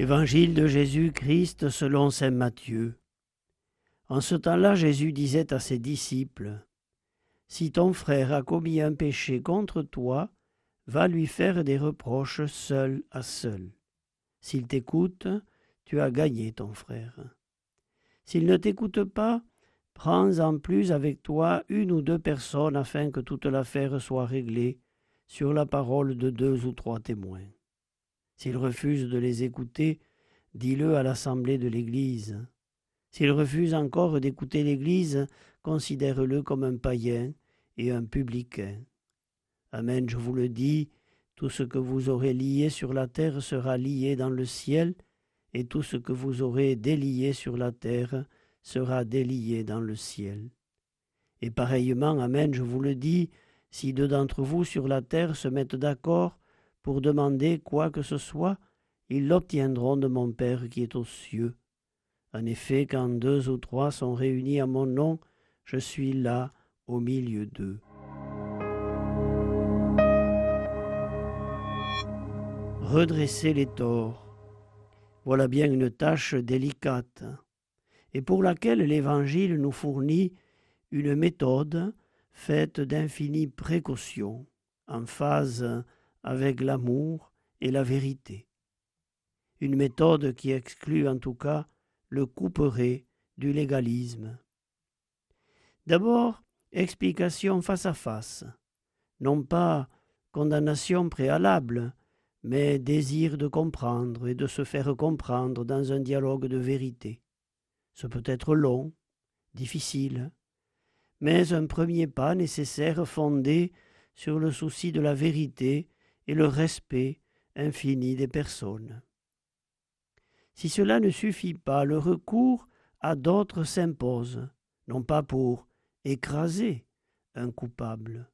Évangile de Jésus-Christ selon Saint Matthieu. En ce temps-là, Jésus disait à ses disciples, Si ton frère a commis un péché contre toi, va lui faire des reproches seul à seul. S'il t'écoute, tu as gagné ton frère. S'il ne t'écoute pas, prends en plus avec toi une ou deux personnes afin que toute l'affaire soit réglée sur la parole de deux ou trois témoins. S'il refuse de les écouter, dis-le à l'assemblée de l'Église. S'il refuse encore d'écouter l'Église, considère-le comme un païen et un publicain. Amen, je vous le dis, tout ce que vous aurez lié sur la terre sera lié dans le ciel, et tout ce que vous aurez délié sur la terre sera délié dans le ciel. Et pareillement, Amen, je vous le dis, si deux d'entre vous sur la terre se mettent d'accord pour demander quoi que ce soit, ils l'obtiendront de mon Père qui est aux cieux. En effet, quand deux ou trois sont réunis à mon nom, je suis là au milieu d'eux. Redresser les torts. Voilà bien une tâche délicate, et pour laquelle l'Évangile nous fournit une méthode faite d'infinies précautions, en phase avec l'amour et la vérité. Une méthode qui exclut en tout cas le couperet du légalisme. D'abord, explication face à face, non pas condamnation préalable, mais désir de comprendre et de se faire comprendre dans un dialogue de vérité. Ce peut être long, difficile, mais un premier pas nécessaire fondé sur le souci de la vérité et le respect infini des personnes. Si cela ne suffit pas, le recours à d'autres s'impose, non pas pour écraser un coupable,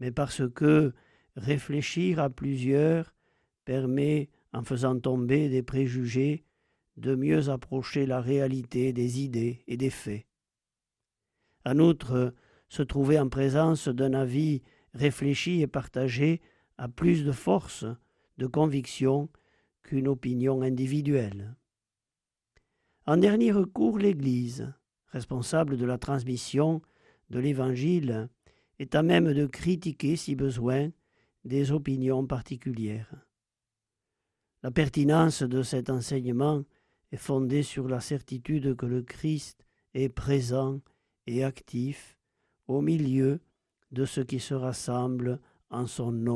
mais parce que réfléchir à plusieurs permet, en faisant tomber des préjugés, de mieux approcher la réalité des idées et des faits. En outre, se trouver en présence d'un avis réfléchi et partagé a plus de force, de conviction qu'une opinion individuelle. En dernier recours, l'Église, responsable de la transmission de l'Évangile, est à même de critiquer, si besoin, des opinions particulières. La pertinence de cet enseignement est fondée sur la certitude que le Christ est présent et actif au milieu de ceux qui se rassemblent en son nom.